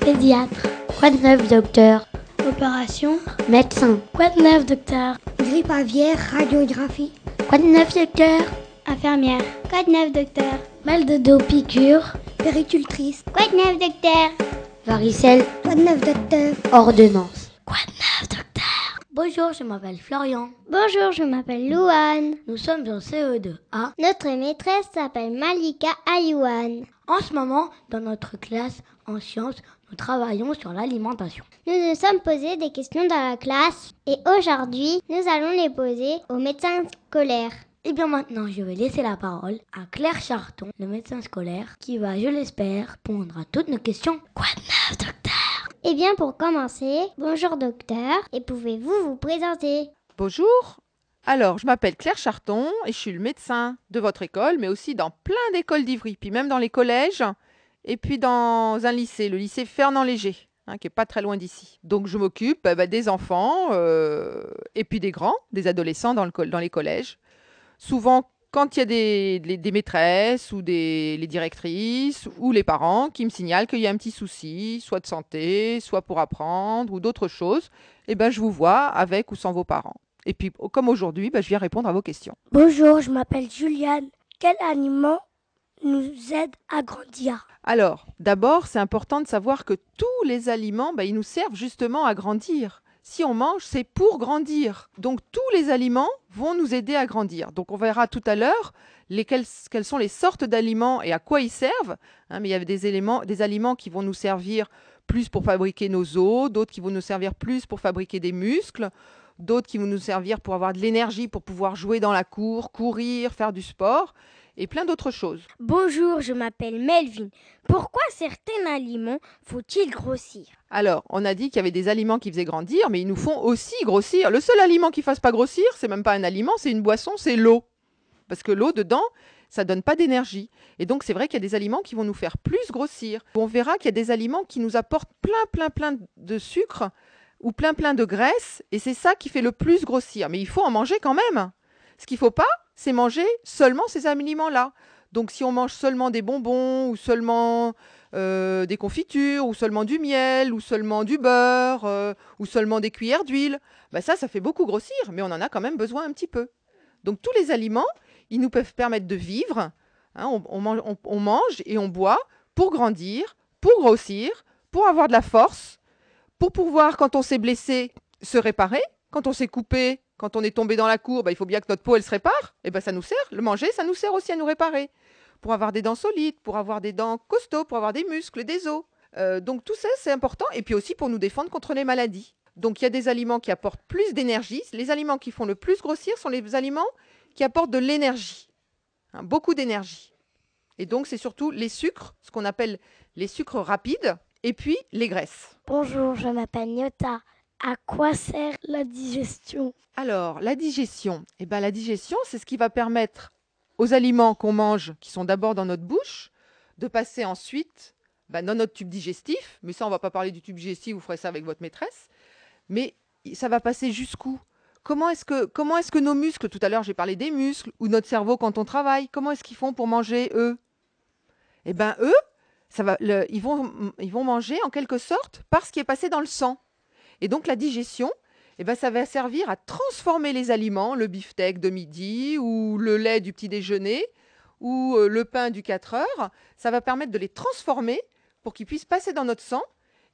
Pédiatre. Quoi de neuf, docteur? Opération, Médecin. quoi de neuf, docteur? Grippe aviaire, radiographie. Quoi de neuf, docteur? Infirmière, quoi de neuf, docteur? Mal de dos, piqûre. Péricultrice. Quoi de neuf, docteur? Varicelle, Quoi de neuf, docteur? Ordonnance. Quoi de neuf, docteur? Bonjour, je m'appelle Florian. Bonjour, je m'appelle Louane. Nous sommes en CE2A. Notre maîtresse s'appelle Malika Ayouane. En ce moment, dans notre classe en sciences, nous travaillons sur l'alimentation. Nous nous sommes posé des questions dans la classe et aujourd'hui, nous allons les poser au médecin scolaire. Et bien maintenant, je vais laisser la parole à Claire Charton, le médecin scolaire, qui va, je l'espère, répondre à toutes nos questions. Quoi de neuf, docteur? Eh bien, pour commencer, bonjour docteur, et pouvez-vous vous présenter? Bonjour. Alors, je m'appelle Claire Charton et je suis le médecin de votre école, mais aussi dans plein d'écoles d'Ivry, puis même dans les collèges, et puis dans un lycée, le lycée Fernand Léger, hein, qui est pas très loin d'ici. Donc, je m'occupe bah, des enfants euh, et puis des grands, des adolescents dans, dans les collèges. Souvent, quand il y a des, des- des maîtresses ou des les directrices ou les parents qui me signalent qu'il y a un petit souci, soit de santé, soit pour apprendre ou d'autres choses, eh ben, je vous vois avec ou sans vos parents. Et puis, comme aujourd'hui, bah, je viens répondre à vos questions. Bonjour, je m'appelle Juliane. Quel aliment nous aide à grandir? Alors, d'abord, c'est important de savoir que tous les aliments, bah, ils nous servent justement à grandir. Si on mange, c'est pour grandir. Donc, tous les aliments vont nous aider à grandir. Donc, on verra tout à l'heure quelles sont les sortes d'aliments et à quoi ils servent. hein, mais il y a des, éléments, des aliments qui vont nous servir plus pour fabriquer nos os, d'autres qui vont nous servir plus pour fabriquer des muscles, d'autres qui vont nous servir pour avoir de l'énergie, pour pouvoir jouer dans la cour, courir, faire du sport, et plein d'autres choses. Bonjour, je m'appelle Melvin. Pourquoi certains aliments faut-il grossir? Alors, on a dit qu'il y avait des aliments qui faisaient grandir, mais ils nous font aussi grossir. Le seul aliment qui ne fasse pas grossir, c'est même pas un aliment, c'est une boisson, c'est l'eau. Parce que l'eau, dedans, ça donne pas d'énergie. Et donc, c'est vrai qu'il y a des aliments qui vont nous faire plus grossir. On verra qu'il y a des aliments qui nous apportent plein, plein, plein de sucre ou plein, plein de graisse. Et c'est ça qui fait le plus grossir. Mais il faut en manger quand même. Ce qu'il faut pas, c'est manger seulement ces aliments-là. Donc, si on mange seulement des bonbons ou seulement euh, des confitures ou seulement du miel ou seulement du beurre euh, ou seulement des cuillères d'huile, bah ça, ça fait beaucoup grossir, mais on en a quand même besoin un petit peu. Donc tous les aliments, ils nous peuvent permettre de vivre. hein, on, mange, on mange et on boit pour grandir, pour grossir, pour avoir de la force, pour pouvoir, quand on s'est blessé, se réparer. Quand on s'est coupé, quand on est tombé dans la cour, bah, il faut bien que notre peau elle se répare. Et ben ça nous sert. Le manger, ça nous sert aussi à nous réparer pour avoir des dents solides, pour avoir des dents costauds, pour avoir des muscles, des os. Euh, donc tout ça, c'est important. Et puis aussi pour nous défendre contre les maladies. Donc il y a des aliments qui apportent plus d'énergie. Les aliments qui font le plus grossir sont les aliments qui apportent de l'énergie. Hein, beaucoup d'énergie. Et donc c'est surtout les sucres, ce qu'on appelle les sucres rapides, et puis les graisses. Bonjour, je m'appelle Nyota. À quoi sert la digestion? Alors, la digestion. Eh ben, la digestion, c'est ce qui va permettre aux aliments qu'on mange, qui sont d'abord dans notre bouche, de passer ensuite ben, dans notre tube digestif. Mais ça, on va pas parler du tube digestif, vous ferez ça avec votre maîtresse. Mais ça va passer jusqu'où? Comment est-ce que, est-ce que nos muscles, tout à l'heure j'ai parlé des muscles, ou notre cerveau quand on travaille, comment est-ce qu'ils font pour manger eux? Eh bien eux, ça va, ils, vont, ils vont manger en quelque sorte par ce qui est passé dans le sang. Et donc la digestion, eh ben, ça va servir à transformer les aliments, le beefsteak de midi ou le lait du petit déjeuner ou euh, le pain du 4 heures. Ça va permettre de les transformer pour qu'ils puissent passer dans notre sang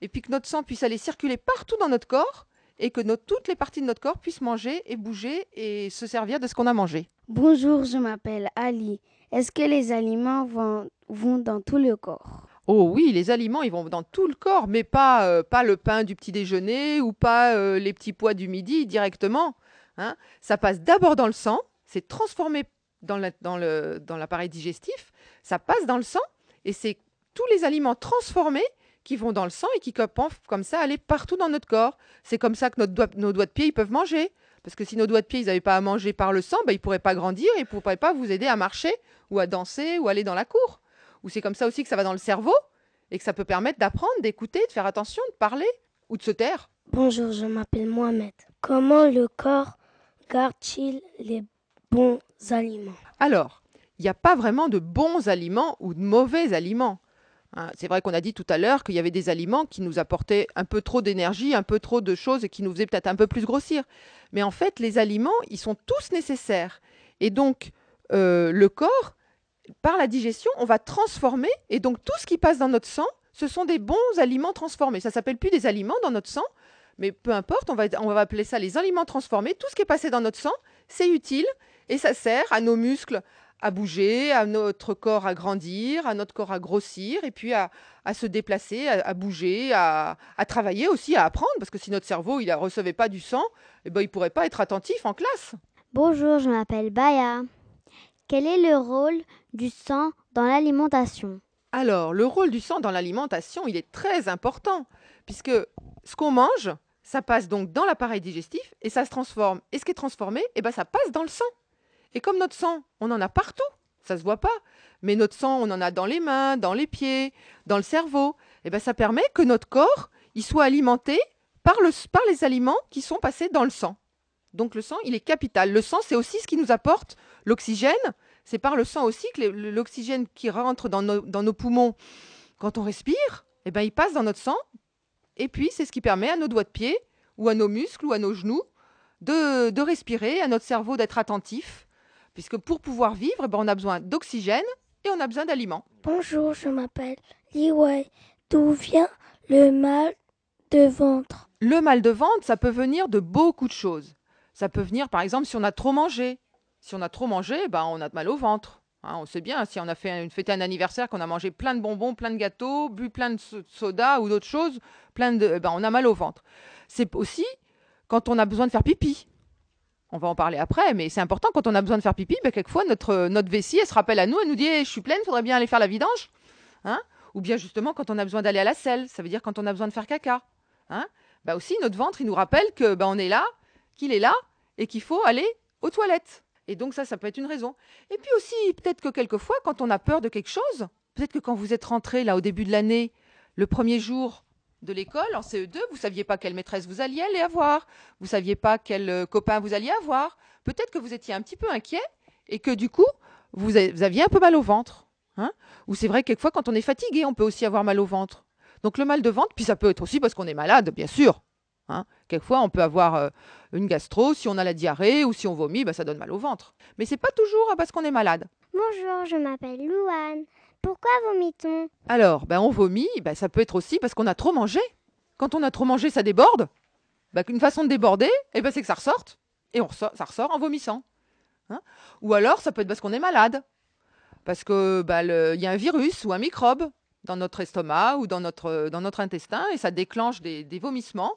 et puis que notre sang puisse aller circuler partout dans notre corps et que toutes les parties de notre corps puissent manger et bouger et se servir de ce qu'on a mangé. Bonjour, je m'appelle Ali. Est-ce que les aliments vont, vont dans tout le corps? Oh oui, les aliments, ils vont dans tout le corps, mais pas, euh, pas le pain du petit déjeuner ou pas euh, les petits pois du midi directement. hein. Ça passe d'abord dans le sang, c'est transformé dans dans le- dans l'appareil digestif, ça passe dans le sang et c'est tous les aliments transformés qui vont dans le sang et qui peuvent comme ça aller partout dans notre corps. C'est comme ça que nos doigts de pied ils peuvent manger. Parce que si nos doigts de pied ils n'avaient pas à manger par le sang, bah, ils ne pourraient pas grandir ils ne pourraient pas vous aider à marcher ou à danser ou aller dans la cour. Ou c'est comme ça aussi que ça va dans le cerveau et que ça peut permettre d'apprendre, d'écouter, de faire attention, de parler ou de se taire. Bonjour, je m'appelle Mohamed. Comment le corps garde-t-il les bons aliments? Alors, il n'y a pas vraiment de bons aliments ou de mauvais aliments. Hein, c'est vrai qu'on a dit tout à l'heure qu'il y avait des aliments qui nous apportaient un peu trop d'énergie, un peu trop de choses et qui nous faisaient peut-être un peu plus grossir. Mais en fait, les aliments, ils sont tous nécessaires. Et donc, euh, le corps, par la digestion, on va transformer. Et donc, tout ce qui passe dans notre sang, ce sont des bons aliments transformés. Ça s'appelle plus des aliments dans notre sang, mais peu importe, on va, appeler ça les aliments transformés. Tout ce qui est passé dans notre sang, c'est utile et ça sert à nos muscles à bouger, à notre corps à grandir, à notre corps à grossir, et puis à, se déplacer, à, bouger, à, travailler aussi, à apprendre, parce que si notre cerveau ne recevait pas du sang, eh ben, il ne pourrait pas être attentif en classe. Bonjour, je m'appelle Baya. Quel est le rôle du sang dans l'alimentation Alors, le rôle du sang dans l'alimentation, il est très important, puisque ce qu'on mange, ça passe donc dans l'appareil digestif et ça se transforme. Et ce qui est transformé, eh ben, ça passe dans le sang. Et comme notre sang, on en a partout, ça ne se voit pas, mais notre sang, on en a dans les mains, dans les pieds, dans le cerveau, eh bien ça permet que notre corps, il soit alimenté par, le, par les aliments qui sont passés dans le sang. Donc le sang, il est capital. Le sang, c'est aussi ce qui nous apporte l'oxygène. C'est par le sang aussi que l'oxygène qui rentre dans nos, dans nos, poumons quand on respire, eh ben, il passe dans notre sang. Et puis, c'est ce qui permet à nos doigts de pied, ou à nos muscles, ou à nos genoux, de, de respirer, à notre cerveau d'être attentif puisque pour pouvoir vivre, eh ben, on a besoin d'oxygène et on a besoin d'aliments. Bonjour, je m'appelle Li Wei. D'où vient le mal de ventre? Le mal de ventre, ça peut venir de beaucoup de choses. Ça peut venir, par exemple, si on a trop mangé. Si on a trop mangé, ben, on a mal au ventre. Hein, on sait bien, si on a fait une fête un anniversaire, qu'on a mangé plein de bonbons, plein de gâteaux, bu plein de soda ou d'autres choses, plein de, eh ben, on a mal au ventre. C'est aussi quand on a besoin de faire pipi on va en parler après, mais c'est important quand on a besoin de faire pipi, ben, quelquefois notre, notre vessie, elle se rappelle à nous, elle nous dit eh, Je suis pleine, il faudrait bien aller faire la vidange. Hein? Ou bien justement quand on a besoin d'aller à la selle, ça veut dire quand on a besoin de faire caca. Hein? Bah aussi, notre ventre, il nous rappelle que ben, on est là, qu'il est là, et qu'il faut aller aux toilettes. Et donc ça, ça peut être une raison. Et puis aussi, peut-être que quelquefois, quand on a peur de quelque chose, peut-être que quand vous êtes rentré là au début de l'année, le premier jour, de l'école, en CE2, vous ne saviez pas quelle maîtresse vous alliez aller avoir, vous ne saviez pas quel euh, copain vous alliez avoir. Peut-être que vous étiez un petit peu inquiet et que du coup, vous, aviez un peu mal au ventre. Hein Ou c'est vrai, quelquefois, quand on est fatigué, on peut aussi avoir mal au ventre. Donc le mal de ventre, puis ça peut être aussi parce qu'on est malade, bien sûr. Hein quelquefois, on peut avoir euh, une gastro, si on a la diarrhée ou si on vomit, bah, ça donne mal au ventre. Mais c'est pas toujours parce qu'on est malade. Bonjour, je m'appelle Louane. Pourquoi vomit-on? Alors, ben, on vomit, ben, ça peut être aussi parce qu'on a trop mangé. Quand on a trop mangé, ça déborde. Ben, une façon de déborder, eh ben, c'est que ça ressorte. Et on ça ressort en vomissant. Hein ou alors, ça peut être parce qu'on est malade. Parce qu'il ben, y a un virus ou un microbe dans notre estomac ou dans notre, dans notre intestin et ça déclenche des, des vomissements.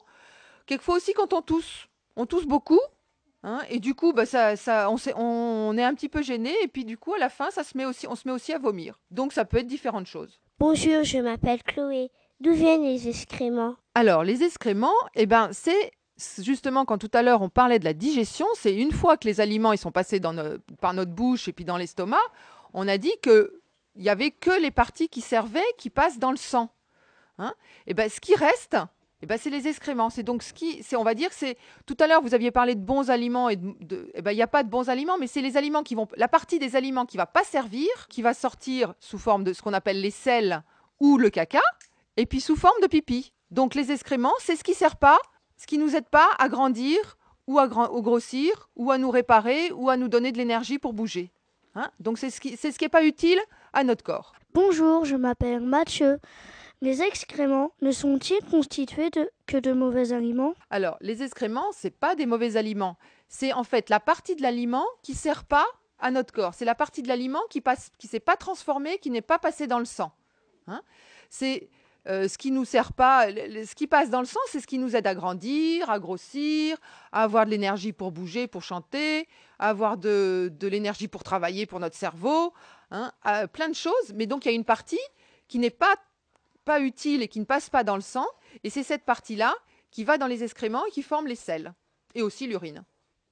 Quelquefois aussi quand on tousse. On tousse beaucoup Hein, et du coup, bah, ça, ça, on, est, on, est un petit peu gêné, et puis du coup, à la fin, ça se met aussi, on se met aussi à vomir. Donc, ça peut être différentes choses. Bonjour, je m'appelle Chloé. D'où viennent les excréments? Alors, les excréments, eh ben, c'est justement quand tout à l'heure on parlait de la digestion, c'est une fois que les aliments ils sont passés dans par notre bouche et puis dans l'estomac, on a dit que il y avait que les parties qui servaient qui passent dans le sang. Hein et ben, ce qui reste, eh ben, c'est les excréments. C'est donc ce qui, c'est, on va dire, c'est tout à l'heure vous aviez parlé de bons aliments et eh ben, il n'y a pas de bons aliments, mais c'est les aliments qui vont, la partie des aliments qui va pas servir, qui va sortir sous forme de ce qu'on appelle les sels ou le caca, et puis sous forme de pipi. Donc les excréments, c'est ce qui sert pas, ce qui nous aide pas à grandir ou à, grossir ou à nous réparer ou à nous donner de l'énergie pour bouger. Hein donc c'est ce qui, c'est ce qui est pas utile à notre corps. Bonjour, je m'appelle Mathieu. Les excréments ne sont-ils constitués que de mauvais aliments? Alors, les excréments, c'est pas des mauvais aliments. C'est en fait la partie de l'aliment qui sert pas à notre corps. C'est la partie de l'aliment qui passe, qui s'est pas transformée, qui n'est pas passée dans le sang. Hein c'est euh, ce qui nous sert pas, ce qui passe dans le sang, c'est ce qui nous aide à grandir, à grossir, à avoir de l'énergie pour bouger, pour chanter, à avoir de, de l'énergie pour travailler, pour notre cerveau, hein, plein de choses. Mais donc il y a une partie qui n'est pas pas utile et qui ne passe pas dans le sang. Et c'est cette partie-là qui va dans les excréments et qui forme les selles. Et aussi l'urine,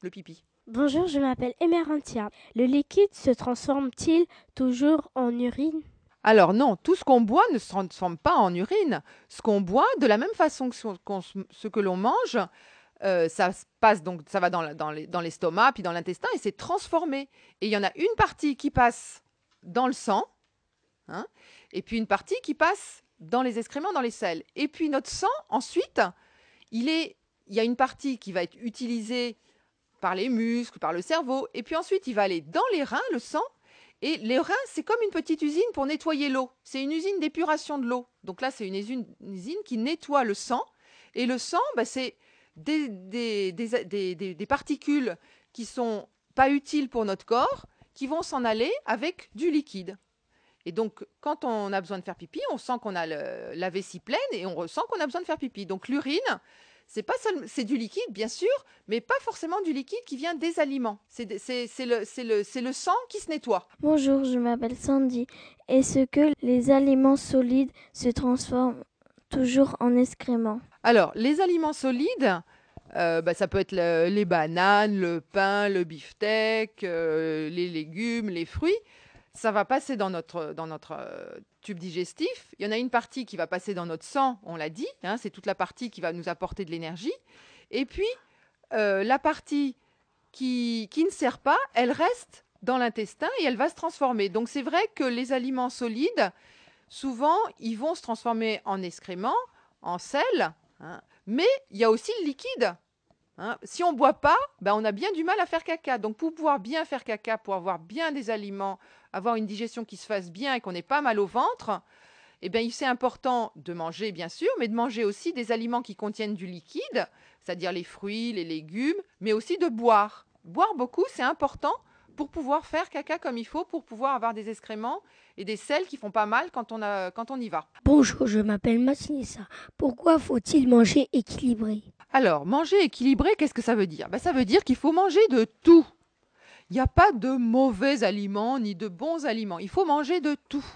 le pipi. Bonjour, je m'appelle Emerantia. Le liquide se transforme-t-il toujours en urine? Alors non, tout ce qu'on boit ne se transforme pas en urine. Ce qu'on boit, de la même façon que ce, que l'on mange, euh, ça passe donc, ça va dans, dans l'estomac puis dans l'intestin et c'est transformé. Et il y en a une partie qui passe dans le sang, hein, et puis une partie qui passe dans les excréments, dans les selles. Et puis notre sang, ensuite, il, est, il y a une partie qui va être utilisée par les muscles, par le cerveau, et puis ensuite il va aller dans les reins, le sang, et les reins, c'est comme une petite usine pour nettoyer l'eau. C'est une usine d'épuration de l'eau. Donc là, c'est une usine, qui nettoie le sang, et le sang, bah, c'est des, des, des, des, particules qui sont pas utiles pour notre corps, qui vont s'en aller avec du liquide. Et donc, quand on a besoin de faire pipi, on sent qu'on a le, la vessie pleine et on ressent qu'on a besoin de faire pipi. Donc, l'urine, c'est pas c'est du liquide, bien sûr, mais pas forcément du liquide qui vient des aliments. C'est le, le, le sang qui se nettoie. Bonjour, je m'appelle Sandy. Est-ce que les aliments solides se transforment toujours en excréments? Alors, les aliments solides, euh, bah, ça peut être les bananes, le pain, le beefsteak, euh, les légumes, les fruits ça va passer dans notre, dans notre euh, tube digestif. Il y en a une partie qui va passer dans notre sang, on l'a dit, hein, c'est toute la partie qui va nous apporter de l'énergie. Et puis, euh, la partie qui, qui ne sert pas, elle reste dans l'intestin et elle va se transformer. Donc c'est vrai que les aliments solides, souvent, ils vont se transformer en excréments, en sel, hein, mais il y a aussi le liquide. Hein. Si on ne boit pas, ben on a bien du mal à faire caca. Donc pour pouvoir bien faire caca, pour avoir bien des aliments avoir une digestion qui se fasse bien et qu'on n'ait pas mal au ventre, eh bien, c'est important de manger, bien sûr, mais de manger aussi des aliments qui contiennent du liquide, c'est-à-dire les fruits, les légumes, mais aussi de boire. Boire beaucoup, c'est important pour pouvoir faire caca comme il faut, pour pouvoir avoir des excréments et des sels qui font pas mal quand on, a, quand on y va. Bonjour, je m'appelle Massinissa. Pourquoi faut-il manger équilibré? Alors, manger équilibré, qu'est-ce que ça veut dire? Ben, Ça veut dire qu'il faut manger de tout. Il n'y a pas de mauvais aliments ni de bons aliments. Il faut manger de tout.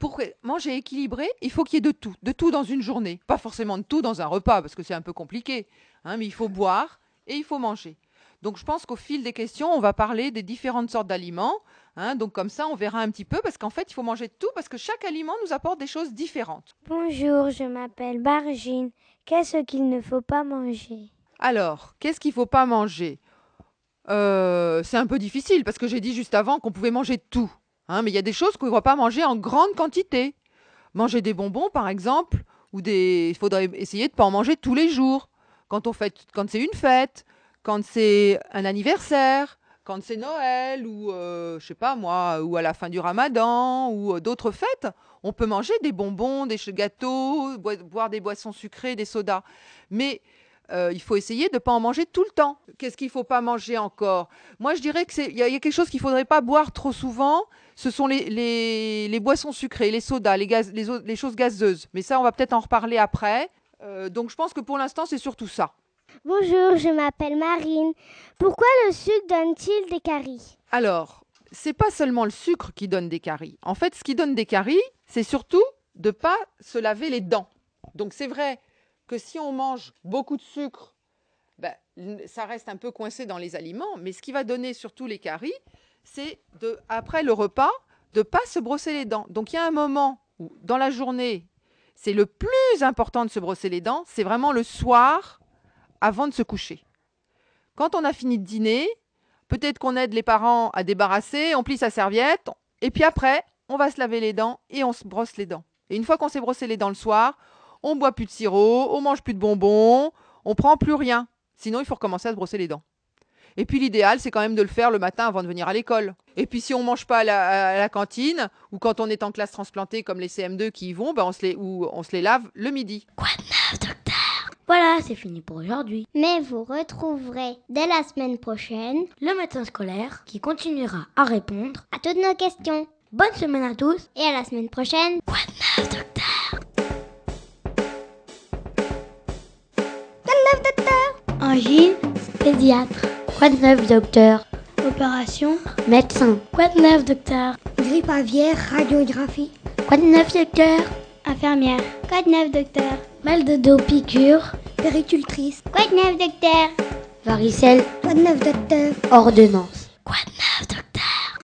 Pour manger équilibré, il faut qu'il y ait de tout, de tout dans une journée. Pas forcément de tout dans un repas, parce que c'est un peu compliqué. Hein, mais il faut boire et il faut manger. Donc je pense qu'au fil des questions, on va parler des différentes sortes d'aliments. Hein. donc comme ça, on verra un petit peu, parce qu'en fait, il faut manger tout, parce que chaque aliment nous apporte des choses différentes. Bonjour, je m'appelle Bargine. Qu'est-ce qu'il ne faut pas manger? Alors, qu'est-ce qu'il ne faut pas manger? Euh, c'est un peu difficile parce que j'ai dit juste avant qu'on pouvait manger tout. Hein, mais il y a des choses qu'on ne va pas manger en grande quantité. Manger des bonbons, par exemple, ou des. Il faudrait essayer de ne pas en manger tous les jours. Quand, on fait... quand c'est une fête, quand c'est un anniversaire, quand c'est Noël, ou euh, je sais pas moi, ou à la fin du ramadan, ou euh, d'autres fêtes, on peut manger des bonbons, des gâteaux, boire des boissons sucrées, des sodas. Mais euh, il faut essayer de ne pas en manger tout le temps. Qu'est-ce qu'il ne faut pas manger encore? Moi, je dirais qu'il y, a quelque chose qu'il ne faudrait pas boire trop souvent. Ce sont les, boissons sucrées, les sodas, les, les, choses gazeuses. Mais ça, on va peut-être en reparler après. Donc, je pense que pour l'instant, c'est surtout ça. Bonjour, je m'appelle Marine. Pourquoi le sucre donne-t-il des caries Alors, c'est pas seulement le sucre qui donne des caries. En fait, ce qui donne des caries, c'est surtout de pas se laver les dents. Donc, c'est vrai que si on mange beaucoup de sucre, ben, ça reste un peu coincé dans les aliments, mais ce qui va donner surtout les caries, c'est de, après le repas, de pas se brosser les dents. Donc il y a un moment où, dans la journée, c'est le plus important de se brosser les dents, c'est vraiment le soir, avant de se coucher. Quand on a fini de dîner, peut-être qu'on aide les parents à débarrasser, on plie sa serviette, et puis après, on va se laver les dents et on se brosse les dents. Et une fois qu'on s'est brossé les dents le soir, on boit plus de sirop, on mange plus de bonbons, on prend plus rien. Sinon, il faut recommencer à se brosser les dents. Et puis l'idéal, c'est quand même de le faire le matin avant de venir à l'école. Et puis si on mange pas à la, cantine, ou quand on est en classe transplantée comme les CM2 qui y vont, ben on, se les, ou on se les lave le midi. Quoi de Voilà, c'est fini pour aujourd'hui. Mais vous retrouverez dès la semaine prochaine le médecin scolaire qui continuera à répondre à toutes nos questions. Bonne semaine à tous et à la semaine prochaine. Quoi de neuf, docteur Angine, pédiatre. Quoi de neuf, docteur Opération, médecin. Quoi de neuf, docteur Grippe aviaire, radiographie. Quoi de neuf, docteur Infirmière. Quoi de neuf, docteur Mal de dos, piqûre. Péricultrice. Quoi de neuf, docteur? Varicelle. Quoi de neuf, docteur? Ordonnance. Quoi de neuf, docteur